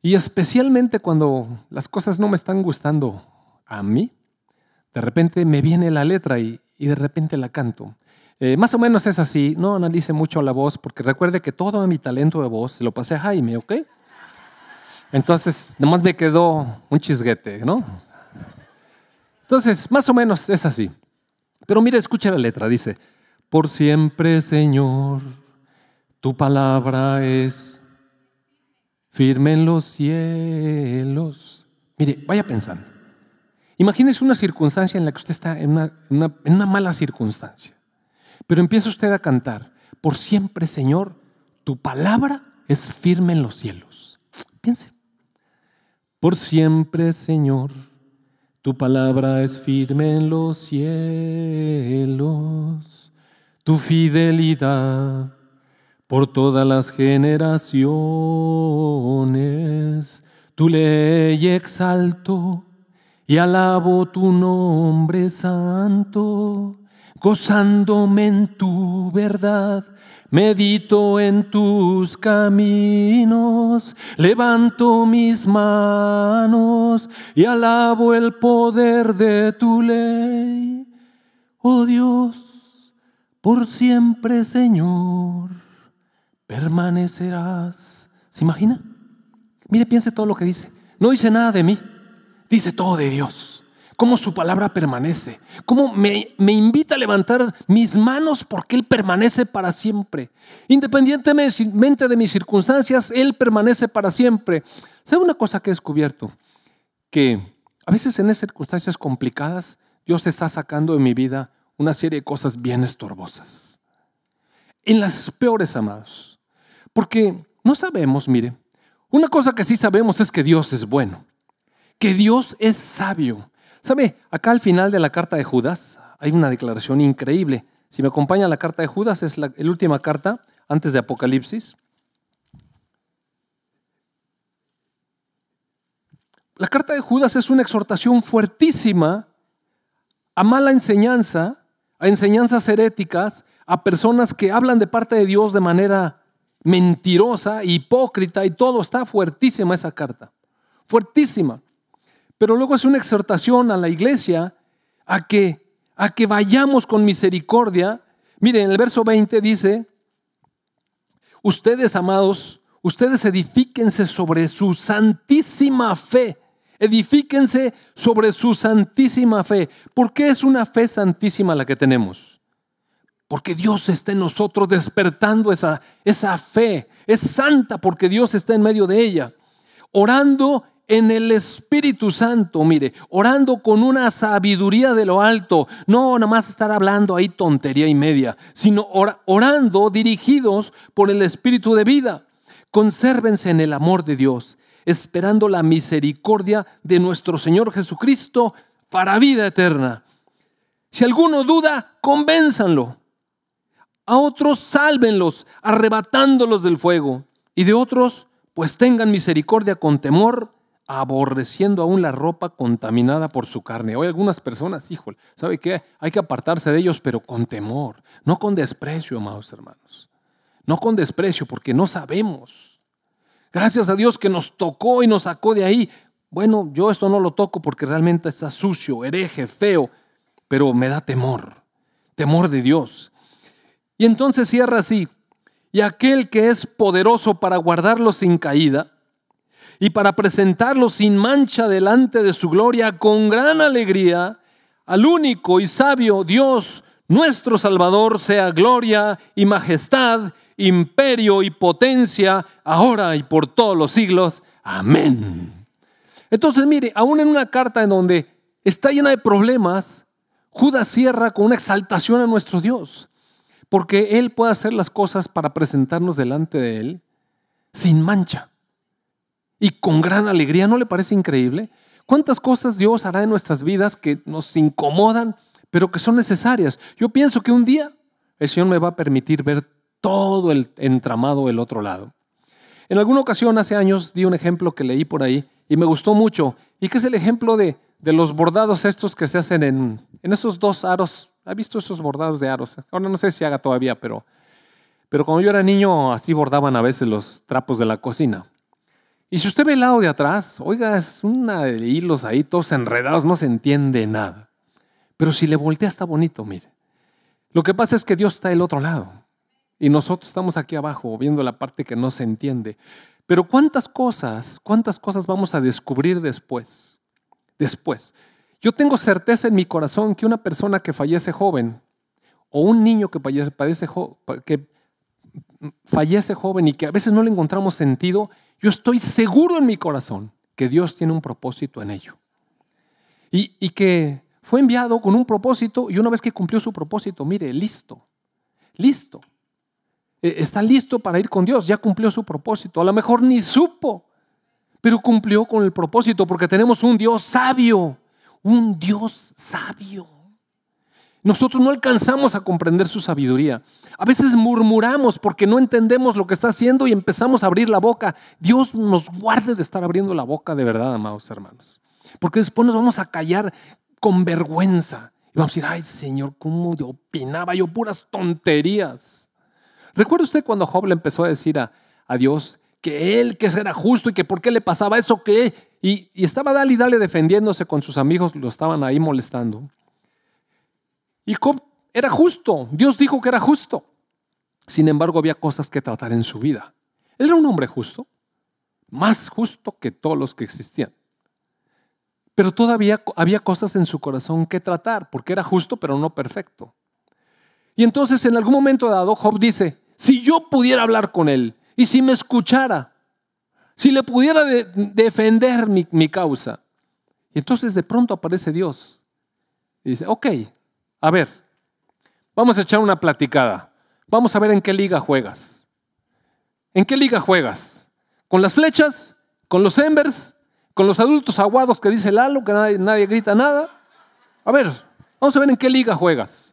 Y especialmente cuando las cosas no me están gustando a mí, de repente me viene la letra y, de repente la canto. Eh, más o menos es así, no analice mucho la voz, porque recuerde que todo mi talento de voz se lo pasé a Jaime, ¿ok? Entonces, nomás me quedó un chisguete, ¿no? Entonces, más o menos es así. Pero mire, escucha la letra, dice, por siempre, Señor, tu palabra es firme en los cielos. Mire, vaya pensando. Imagínese una circunstancia en la que usted está en una, una mala circunstancia, pero empieza usted a cantar, por siempre, Señor, tu palabra es firme en los cielos. Piense, por siempre, Señor, tu palabra es firme en los cielos, tu fidelidad por todas las generaciones. Tu ley exalto y alabo tu nombre santo, gozándome en tu verdad. Medito en tus caminos, levanto mis manos y alabo el poder de tu ley. Oh Dios, por siempre Señor permanecerás. ¿Se imagina? Mire, piense todo lo que dice. No dice nada de mí, dice todo de Dios. Cómo su palabra permanece. Cómo me, me invita a levantar mis manos porque Él permanece para siempre. Independientemente de mis circunstancias, Él permanece para siempre. ¿Sabe una cosa que he descubierto? Que a veces en esas circunstancias complicadas, Dios está sacando de mi vida una serie de cosas bien estorbosas. En las peores, amados porque no sabemos, mire, una cosa que sí sabemos es que Dios es bueno, que Dios es sabio. ¿Sabe? Acá al final de la carta de Judas hay una declaración increíble. Si me acompaña la carta de Judas, es la, la última carta antes de Apocalipsis. La carta de Judas es una exhortación fuertísima a mala enseñanza, a enseñanzas heréticas, a personas que hablan de parte de Dios de manera mentirosa, hipócrita y todo. Está fuertísima esa carta, fuertísima. Pero luego es una exhortación a la iglesia a que, a que vayamos con misericordia. Miren, en el verso 20 dice, ustedes amados, ustedes edifíquense sobre su santísima fe. Edifíquense sobre su santísima fe. ¿Por qué es una fe santísima la que tenemos? Porque Dios está en nosotros despertando esa, esa fe. Es santa porque Dios está en medio de ella. Orando en el Espíritu Santo, mire, orando con una sabiduría de lo alto, no nada más estar hablando ahí tontería y media, sino orando dirigidos por el Espíritu de vida. Consérvense en el amor de Dios, esperando la misericordia de nuestro Señor Jesucristo para vida eterna. Si alguno duda, convénzanlo. A otros sálvenlos, arrebatándolos del fuego. Y de otros, pues tengan misericordia con temor, aborreciendo aún la ropa contaminada por su carne. Hoy algunas personas, híjole, ¿sabe qué? Hay que apartarse de ellos, pero con temor, no con desprecio, amados hermanos. No con desprecio, porque no sabemos. Gracias a Dios que nos tocó y nos sacó de ahí. Bueno, yo esto no lo toco porque realmente está sucio, hereje, feo, pero me da temor, temor de Dios. Y entonces cierra así, y aquel que es poderoso para guardarlos sin caída y para presentarlos sin mancha delante de su gloria con gran alegría, al único y sabio Dios, nuestro Salvador, sea gloria y majestad, imperio y potencia, ahora y por todos los siglos. Amén. Entonces, mire, aún en una carta en donde está llena de problemas, Judas cierra con una exaltación a nuestro Dios porque Él puede hacer las cosas para presentarnos delante de Él sin mancha y con gran alegría. ¿No le parece increíble? ¿Cuántas cosas Dios hará en nuestras vidas que nos incomodan, pero que son necesarias? Yo pienso que un día el Señor me va a permitir ver todo el entramado del otro lado. En alguna ocasión, hace años, di un ejemplo que leí por ahí y me gustó mucho, y que es el ejemplo de, los bordados estos que se hacen en, en esos dos aros ¿Ha visto esos bordados de aros? Ahora no sé si haga todavía, pero, pero cuando yo era niño así bordaban a veces los trapos de la cocina. Y si usted ve el lado de atrás, oiga, es una de hilos ahí, todos enredados, no se entiende nada. Pero si le voltea está bonito, mire. Lo que pasa es que Dios está del otro lado y nosotros estamos aquí abajo viendo la parte que no se entiende. Pero cuántas cosas, cuántas cosas vamos a descubrir después. Después. Yo tengo certeza en mi corazón que una persona que fallece joven o un niño que fallece, que fallece joven y que a veces no le encontramos sentido, yo estoy seguro en mi corazón que Dios tiene un propósito en ello. Y, y que fue enviado con un propósito y una vez que cumplió su propósito, mire, listo, listo. E, está listo para ir con Dios, ya cumplió su propósito. A lo mejor ni supo, pero cumplió con el propósito porque tenemos un Dios sabio, un Dios sabio. Nosotros no alcanzamos a comprender su sabiduría. A veces murmuramos porque no entendemos lo que está haciendo y empezamos a abrir la boca. Dios nos guarde de estar abriendo la boca de verdad, amados hermanos. Porque después nos vamos a callar con vergüenza. Y vamos a decir, ay Señor, ¿cómo yo opinaba yo puras tonterías? ¿Recuerda usted cuando Job le empezó a decir a, Dios que él que era justo y que por qué le pasaba eso que y, y estaba dale y dale defendiéndose con sus amigos, lo estaban ahí molestando. Y Job era justo, Dios dijo que era justo. Sin embargo, había cosas que tratar en su vida. Él era un hombre justo, más justo que todos los que existían. Pero todavía había cosas en su corazón que tratar, porque era justo, pero no perfecto. Y entonces en algún momento dado, Job dice, si yo pudiera hablar con él y si me escuchara, si le pudiera defender mi, mi, causa. Y entonces de pronto aparece Dios y dice, ok, a ver, vamos a echar una platicada. Vamos a ver en qué liga juegas. ¿En qué liga juegas? ¿Con las flechas? ¿Con los embers? con los adultos aguados que dice Lalo, que nadie, nadie grita nada. A ver, vamos a ver en qué liga juegas.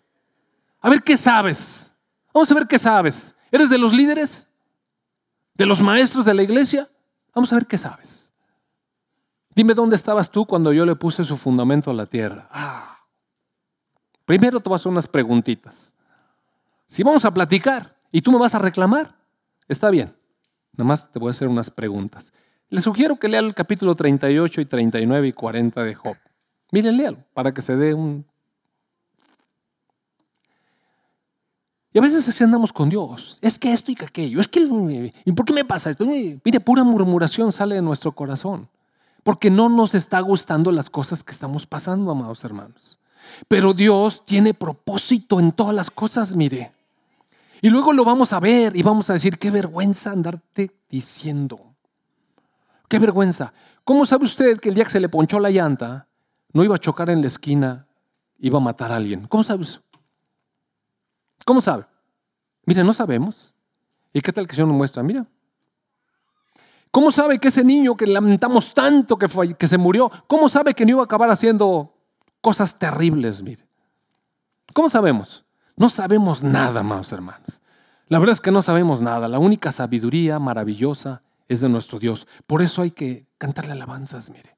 A ver qué sabes. Vamos a ver qué sabes. ¿Eres de los líderes? ¿De los maestros de la iglesia? Vamos a ver qué sabes. Dime dónde estabas tú cuando yo le puse su fundamento a la tierra. Ah. Primero te voy a hacer unas preguntitas. Si vamos a platicar y tú me vas a reclamar, está bien. Nada más te voy a hacer unas preguntas. Le sugiero que lea el capítulo 38 y 39 y 40 de Job. Miren, léalo para que se dé un... Y a veces así andamos con Dios. Es que esto y que aquello. Es que... ¿Y por qué me pasa esto? Mire, pura murmuración sale de nuestro corazón. Porque no nos está gustando las cosas que estamos pasando, amados hermanos. Pero Dios tiene propósito en todas las cosas, mire. Y luego lo vamos a ver y vamos a decir, qué vergüenza andarte diciendo. Qué vergüenza. ¿Cómo sabe usted que el día que se le ponchó la llanta, no iba a chocar en la esquina, iba a matar a alguien? ¿Cómo sabe eso? ¿Cómo sabe? Mire, no sabemos. ¿Y qué tal que el nos muestra? Mira. ¿Cómo sabe que ese niño que lamentamos tanto que, fue, que se murió, cómo sabe que no iba a acabar haciendo cosas terribles? Mire. ¿Cómo sabemos? No sabemos nada, más hermanos. La verdad es que no sabemos nada. La única sabiduría maravillosa es de nuestro Dios. Por eso hay que cantarle alabanzas, mire.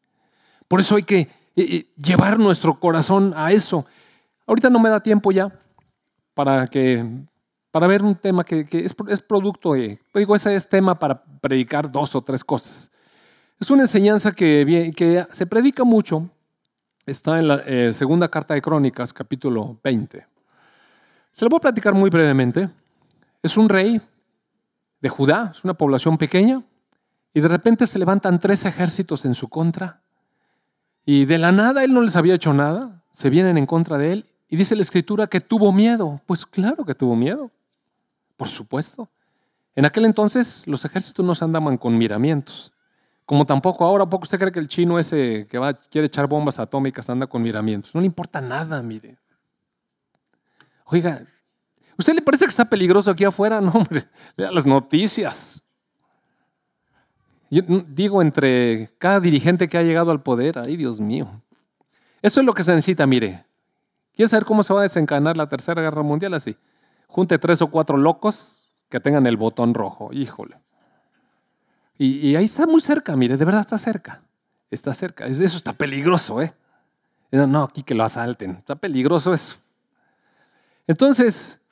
Por eso hay que eh, eh, llevar nuestro corazón a eso. Ahorita no me da tiempo ya para que para ver un tema que, es, producto de, digo, ese es tema para predicar dos o tres cosas. Es una enseñanza que, que se predica mucho, está en la eh, segunda carta de Crónicas, capítulo 20. Se lo voy a platicar muy brevemente. Es un rey de Judá, es una población pequeña, y de repente se levantan tres ejércitos en su contra. Y de la nada él no les había hecho nada. Se vienen en contra de él. Y dice la escritura que tuvo miedo. Pues claro que tuvo miedo. Por supuesto. En aquel entonces los ejércitos no se andaban con miramientos. Como tampoco ahora, ¿poco usted cree que el chino ese que va, quiere echar bombas atómicas anda con miramientos? No le importa nada, mire. Oiga, ¿usted le parece que está peligroso aquí afuera? No, hombre, lea las noticias. Yo digo entre cada dirigente que ha llegado al poder, ay Dios mío. Eso es lo que se necesita, mire. ¿Quiere saber cómo se va a desencadenar la Tercera Guerra Mundial así? Junte tres o cuatro locos que tengan el botón rojo, híjole. Y, ahí está muy cerca, mire, de verdad está cerca. Está cerca. Eso está peligroso, ¿eh? No, aquí que lo asalten. Está peligroso eso. Entonces,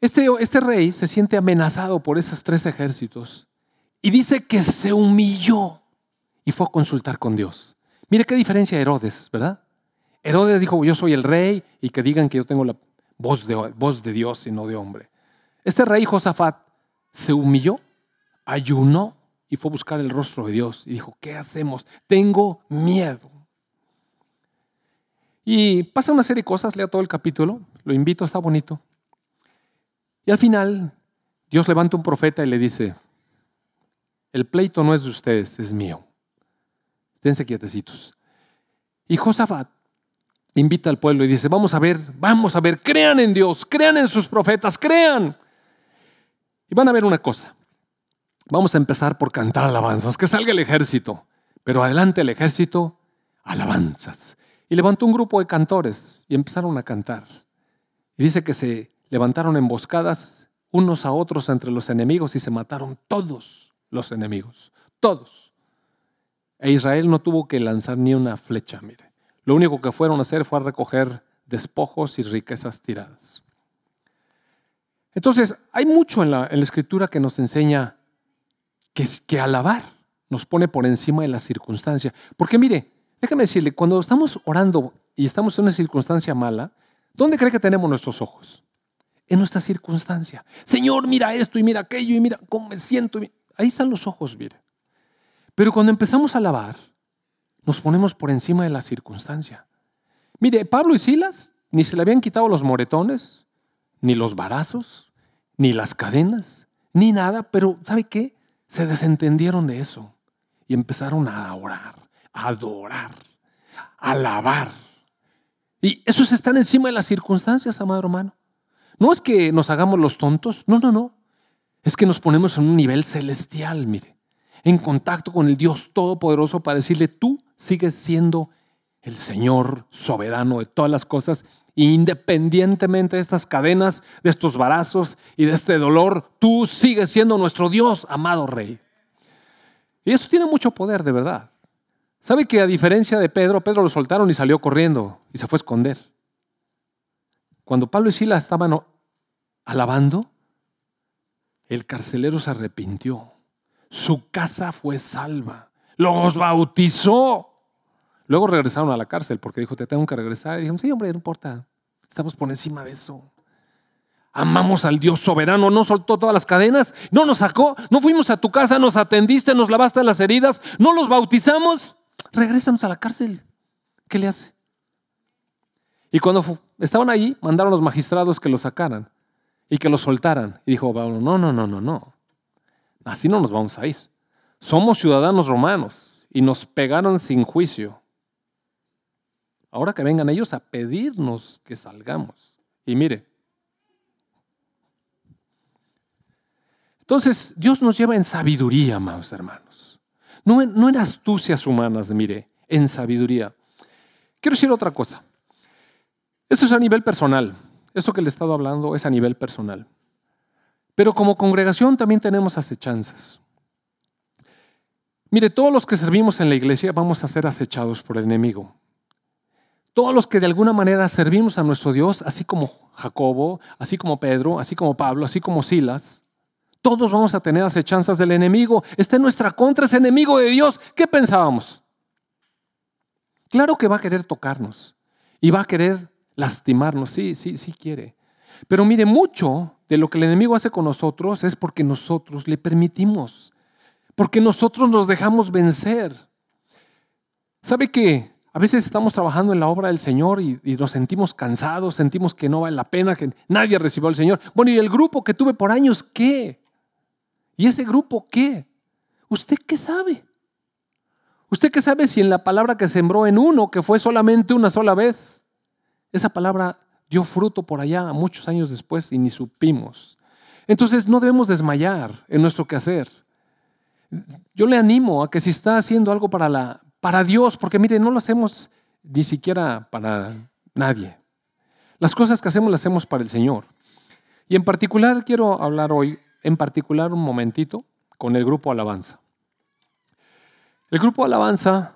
este, este rey se siente amenazado por esos tres ejércitos Y dice que se humilló y fue a consultar con Dios. Mire qué diferencia Herodes, ¿verdad? Herodes dijo, yo soy el rey y que digan que yo tengo la voz de, voz de Dios y no de hombre. Este rey Josafat se humilló, ayunó y fue a buscar el rostro de Dios y dijo, ¿qué hacemos? Tengo miedo. Y pasa una serie de cosas, lea todo el capítulo, lo invito, está bonito. Y al final, Dios levanta un profeta y le dice, el pleito no es de ustedes, es mío. Esténse quietecitos. Y Josafat invita al pueblo y dice, vamos a ver, vamos a ver, crean en Dios, crean en sus profetas, crean. Y van a ver una cosa. Vamos a empezar por cantar alabanzas, que salga el ejército, pero adelante el ejército, alabanzas. Y levantó un grupo de cantores y empezaron a cantar. Y dice que se levantaron emboscadas unos a otros entre los enemigos y se mataron todos los enemigos, todos. E Israel no tuvo que lanzar ni una flecha, mire. Lo único que fueron a hacer fue a recoger despojos y riquezas tiradas. Entonces, hay mucho en la, escritura que nos enseña que, que alabar nos pone por encima de la circunstancia. Porque mire, déjame decirle, cuando estamos orando y estamos en una circunstancia mala, ¿dónde cree que tenemos nuestros ojos? En nuestra circunstancia. Señor, mira esto y mira aquello y mira cómo me siento. Ahí están los ojos, mire. Pero cuando empezamos a alabar, nos ponemos por encima de la circunstancia. Mire, Pablo y Silas ni se le habían quitado los moretones, ni los barazos, ni las cadenas, ni nada, pero ¿sabe qué? Se desentendieron de eso y empezaron a orar, a adorar, a alabar. Y esos están encima de las circunstancias, amado hermano. No es que nos hagamos los tontos, no, no, no. Es que nos ponemos en un nivel celestial, mire, en contacto con el Dios Todopoderoso para decirle, tú sigues siendo el Señor soberano de todas las cosas, independientemente de estas cadenas, de estos barazos y de este dolor, tú sigues siendo nuestro Dios, amado Rey. Y eso tiene mucho poder, de verdad. ¿Sabe que a diferencia de Pedro, Pedro lo soltaron y salió corriendo y se fue a esconder? Cuando Pablo y Sila estaban alabando, el carcelero se arrepintió. Su casa fue salva. Los bautizó. Luego regresaron a la cárcel porque dijo, te tengo que regresar. Y dijeron, sí, hombre, no importa. Estamos por encima de eso. Amamos al Dios soberano, no soltó todas las cadenas, no nos sacó, no fuimos a tu casa, nos atendiste, nos lavaste las heridas, no los bautizamos, regresamos a la cárcel. ¿Qué le hace? Y cuando estaban allí, mandaron a los magistrados que lo sacaran y que lo soltaran. Y dijo Pablo, no, no, no, no, no. Así no nos vamos a ir. Somos ciudadanos romanos y nos pegaron sin juicio. Ahora que vengan ellos a pedirnos que salgamos. Y mire, entonces Dios nos lleva en sabiduría, amados hermanos. No en, astucias humanas, mire, en sabiduría. Quiero decir otra cosa. Esto es a nivel personal. Esto que le he estado hablando es a nivel personal. Pero como congregación también tenemos acechanzas. Mire, todos los que servimos en la iglesia vamos a ser acechados por el enemigo. Todos los que de alguna manera servimos a nuestro Dios, así como Jacobo, así como Pedro, así como Pablo, así como Silas, todos vamos a tener acechanzas del enemigo. Está en nuestra contra, ese enemigo de Dios. ¿Qué pensábamos? Claro que va a querer tocarnos y va a querer lastimarnos. Sí, sí, sí quiere. Pero mire, mucho de lo que el enemigo hace con nosotros es porque nosotros le permitimos, porque nosotros nos dejamos vencer. ¿Sabe qué? A veces estamos trabajando en la obra del Señor y, nos sentimos cansados, sentimos que no vale la pena, que nadie recibió al Señor. Bueno, ¿y el grupo que tuve por años qué? ¿Y ese grupo qué? ¿Usted qué sabe? ¿Usted qué sabe si en la palabra que sembró en uno, que fue solamente una sola vez, esa palabra dio fruto por allá muchos años después y ni supimos? Entonces no debemos desmayar en nuestro quehacer. Yo le animo a que si está haciendo algo para la, para Dios, porque mire, no lo hacemos ni siquiera para nadie. Las cosas que hacemos las hacemos para el Señor. Y en particular quiero hablar hoy, en particular un momentito, con el grupo Alabanza. El grupo Alabanza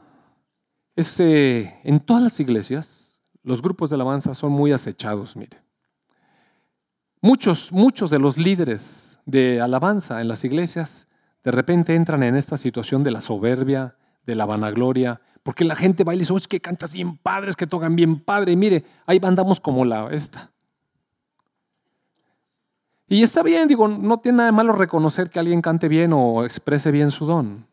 es eh, en todas las iglesias, los grupos de alabanza son muy acechados, mire. Muchos, muchos de los líderes de alabanza en las iglesias de repente entran en esta situación de la soberbia, de la vanagloria, porque la gente baila y dice, es que cantas bien padres, que tocan bien padre. Y mire, ahí andamos como la esta. Y está bien, digo, no tiene nada de malo reconocer que alguien cante bien o exprese bien su don.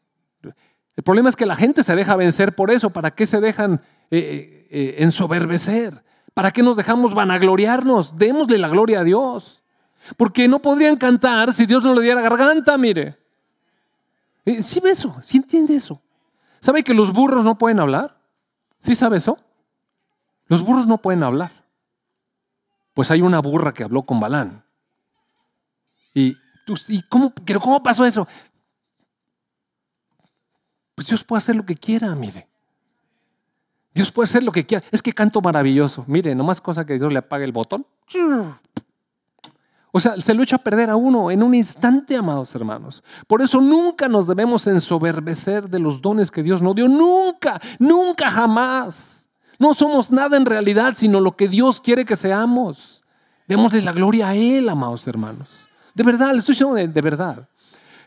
El problema es que la gente se deja vencer por eso. ¿Para qué se dejan eh, eh, eh, ensoberbecer? ¿Para qué nos dejamos vanagloriarnos? Démosle la gloria a Dios. Porque no podrían cantar si Dios no le diera garganta, mire. ¿Sí ve eso? ¿Sí entiende eso? ¿Sabe que los burros no pueden hablar? ¿Sí sabe eso? Los burros no pueden hablar. Pues hay una burra que habló con Balán. ¿Y, y cómo, cómo pasó eso? Pues Dios puede hacer lo que quiera, mire. Dios puede hacer lo que quiera. Es que canto maravilloso. Mire, nomás cosa que Dios le apague el botón. O sea, se lo echa a perder a uno en un instante, amados hermanos. Por eso nunca nos debemos ensoberbecer de los dones que Dios nos dio. Nunca, nunca, jamás. No somos nada en realidad, sino lo que Dios quiere que seamos. Démosle la gloria a Él, amados hermanos. De verdad, le estoy diciendo de, verdad.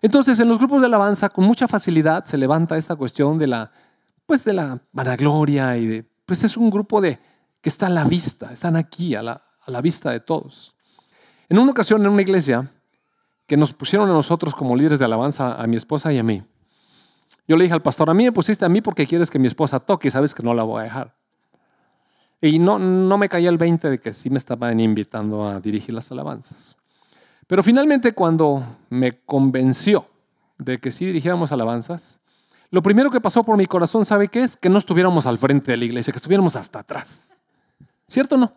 Entonces, en los grupos de alabanza, con mucha facilidad se levanta esta cuestión de la, pues, de la vanagloria y de, pues, es un grupo de que está a la vista, están aquí a la, a la vista de todos. En una ocasión en una iglesia que nos pusieron a nosotros como líderes de alabanza a mi esposa y a mí, yo le dije al pastor, a mí me pusiste a mí porque quieres que mi esposa toque y sabes que no la voy a dejar. Y no, no me caía el 20 de que sí me estaban invitando a dirigir las alabanzas. Pero finalmente cuando me convenció de que sí dirigiéramos alabanzas, lo primero que pasó por mi corazón, ¿sabe qué es? Que no estuviéramos al frente de la iglesia, que estuviéramos hasta atrás. ¿Cierto o no?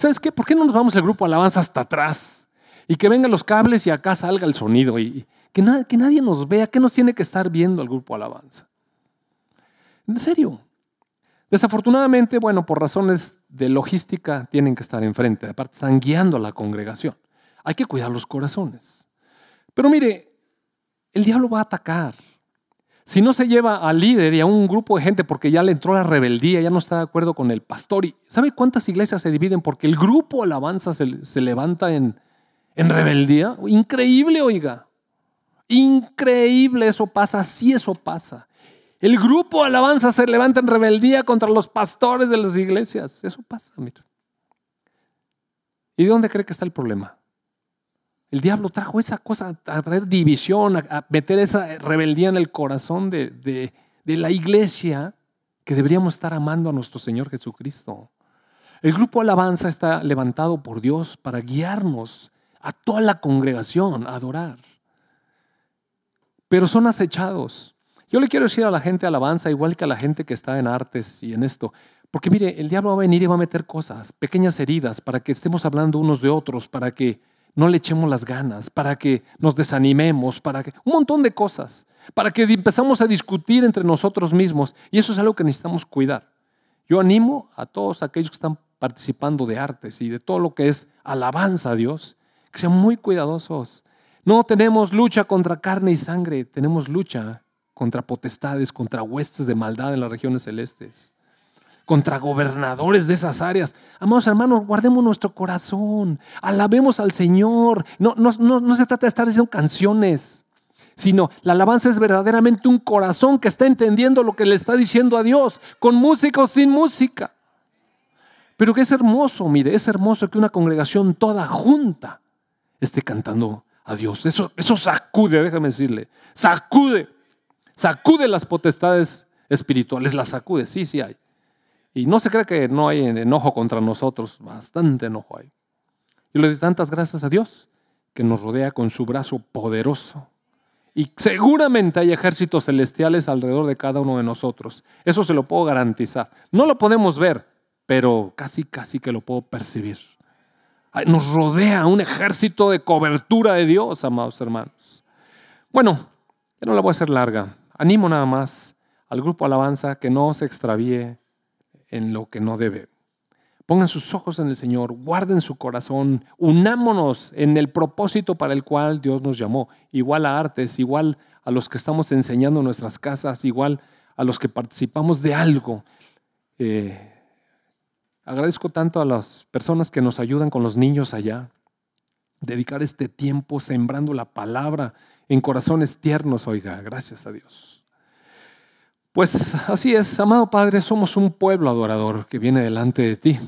¿Sabes qué? ¿Por qué no nos vamos el grupo alabanza hasta atrás? Y que vengan los cables y acá salga el sonido. Y que, nadie nos vea. ¿Qué nos tiene que estar viendo el grupo alabanza? En serio. Desafortunadamente, bueno, por razones de logística tienen que estar enfrente. Aparte, están guiando a la congregación. Hay que cuidar los corazones. Pero mire, el diablo va a atacar. Si no se lleva al líder y a un grupo de gente porque ya le entró la rebeldía, ya no está de acuerdo con el pastor. ¿Y ¿Sabe cuántas iglesias se dividen porque el grupo alabanza se, levanta en, en rebeldía? Increíble, oiga. Increíble, eso pasa, sí eso pasa. El grupo alabanza se levanta en rebeldía contra los pastores de las iglesias. Eso pasa, mira. ¿Y de dónde cree que está el problema? El diablo trajo esa cosa a traer división, a, meter esa rebeldía en el corazón de, de, la iglesia que deberíamos estar amando a nuestro Señor Jesucristo. El grupo Alabanza está levantado por Dios para guiarnos a toda la congregación a adorar. Pero son acechados. Yo le quiero decir a la gente alabanza, igual que a la gente que está en artes y en esto, porque mire, el diablo va a venir y va a meter cosas, pequeñas heridas, para que estemos hablando unos de otros, para que no le echemos las ganas, para que nos desanimemos, para que un montón de cosas, para que empezamos a discutir entre nosotros mismos. Y eso es algo que necesitamos cuidar. Yo animo a todos aquellos que están participando de artes y de todo lo que es alabanza a Dios, que sean muy cuidadosos. No tenemos lucha contra carne y sangre, tenemos lucha contra potestades, contra huestes de maldad en las regiones celestes contra gobernadores de esas áreas. Amados hermanos, guardemos nuestro corazón, alabemos al Señor. No, no, no, se trata de estar diciendo canciones, sino la alabanza es verdaderamente un corazón que está entendiendo lo que le está diciendo a Dios, con música o sin música. Pero que es hermoso, mire, es hermoso que una congregación toda junta esté cantando a Dios. Eso, eso sacude, déjame decirle, sacude, sacude las potestades espirituales, las sacude, sí, sí hay. Y no se cree que no hay enojo contra nosotros, bastante enojo hay. Y le doy tantas gracias a Dios que nos rodea con su brazo poderoso. Y seguramente hay ejércitos celestiales alrededor de cada uno de nosotros. Eso se lo puedo garantizar. No lo podemos ver, pero casi, casi que lo puedo percibir. Nos rodea un ejército de cobertura de Dios, amados hermanos. Bueno, ya no la voy a hacer larga. Animo nada más al grupo Alabanza que no se extravíe en lo que no debe. Pongan sus ojos en el Señor, guarden su corazón, unámonos en el propósito para el cual Dios nos llamó, igual a artes, igual a los que estamos enseñando en nuestras casas, igual a los que participamos de algo. Eh, agradezco tanto a las personas que nos ayudan con los niños allá, dedicar este tiempo sembrando la palabra en corazones tiernos, oiga, gracias a Dios. Pues así es, amado Padre, somos un pueblo adorador que viene delante de ti.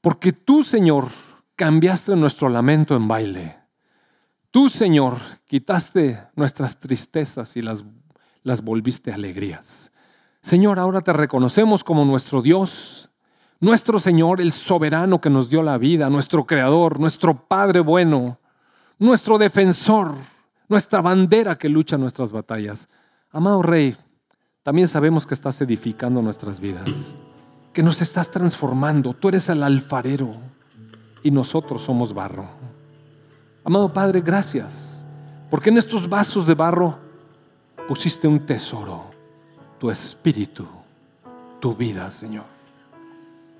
Porque tú, Señor, cambiaste nuestro lamento en baile. Tú, Señor, quitaste nuestras tristezas y las, las volviste alegrías. Señor, ahora te reconocemos como nuestro Dios, nuestro Señor, el soberano que nos dio la vida, nuestro Creador, nuestro Padre bueno, nuestro defensor, nuestra bandera que lucha nuestras batallas. Amado Rey, también sabemos que estás edificando nuestras vidas, que nos estás transformando. Tú eres el alfarero y nosotros somos barro. Amado Padre, gracias, porque en estos vasos de barro pusiste un tesoro, tu espíritu, tu vida, Señor.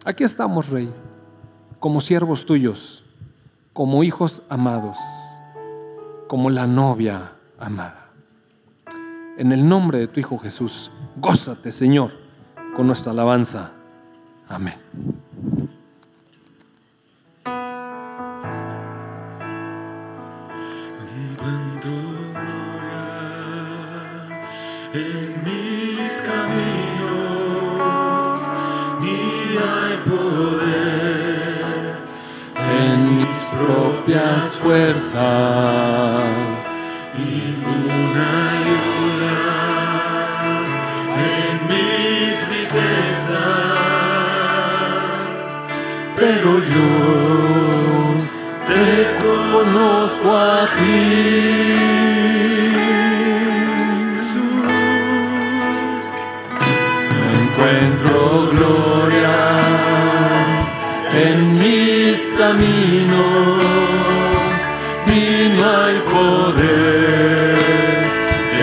Aquí estamos, Rey, como siervos tuyos, como hijos amados, como la novia amada. En el nombre de tu Hijo Jesús, gózate, Señor, con nuestra alabanza. Amén. en mis caminos, ni hay poder En mis propias fuerzas, pero yo te conozco a ti, Jesús. encuentro gloria en mis caminos y no hay poder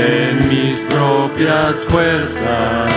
en mis propias fuerzas,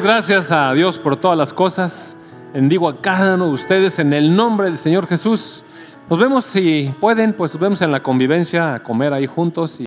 gracias a Dios por todas las cosas. Bendigo a cada uno de ustedes en el nombre del Señor Jesús. Nos vemos si pueden, pues nos vemos en la convivencia a comer ahí juntos.